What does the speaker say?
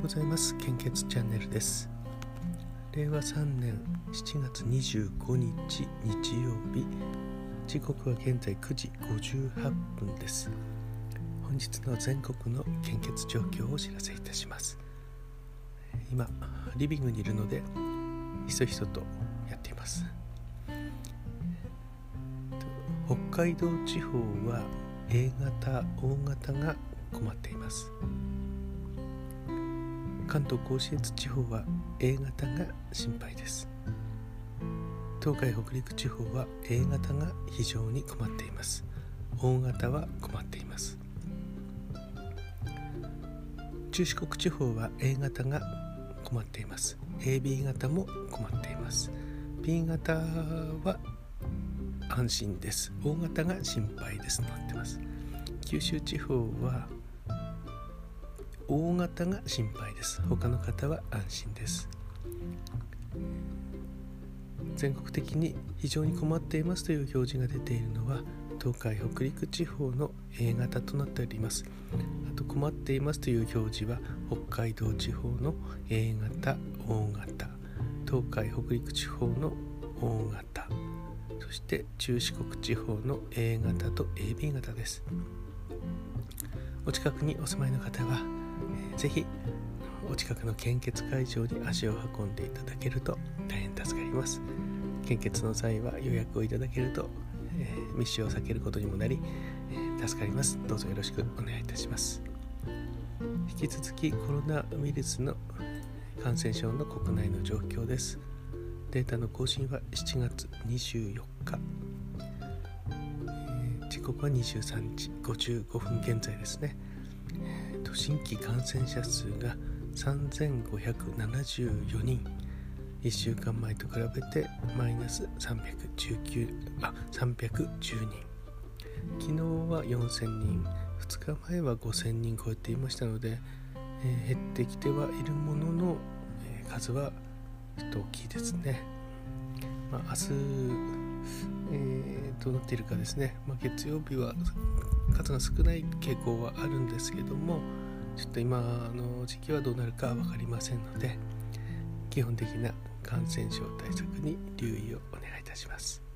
ございます。献血チャンネルです。令和3年7月25日日曜日。時刻は現在9時58分です。本日の全国の献血状況をお知らせいたします。今リビングにいるのでひそひそとやっています。北海道地方は A 型 O 型が困っています。関東甲信越地方は A 型が心配です。東海北陸地方は A 型が非常に困っています。O 型は困っています。中四国地方は A 型が困っています。AB 型も困っています。B 型は安心です。O 型が心配ですなってます。九州地方は大型が心配です。他の方は安心です。全国的に非常に困っていますという表示が出ているのは東海北陸地方の A 型となっております。あと困っていますという表示は北海道地方の A 型 O 型。東海北陸地方の O 型。そして中四国地方の A 型と AB 型です。お近くにお住まいの方はぜひお近くの献血会場に足を運んでいただけると大変助かります。献血の際は予約をいただけると、えー、密集を避けることにもなり、えー、助かります。どうぞよろしくお願いいたします。引き続きコロナウイルスの感染症の国内の状況です。データの更新は7月24日、えー、時刻は23時55分現在ですね。と新規感染者数が3574人。1週間前と比べてマイナス319あ310人。昨日は4000人。2日前は5000人超えていましたので、えー、減ってきてはいるものの、えー、数はちょっと大きいですね、まあ、明日、えー、どうなっているかですね、まあ、月曜日は数が少ない傾向はあるんですけどもちょっと今の時期はどうなるか分かりませんので基本的な感染症対策に留意をお願いいたします。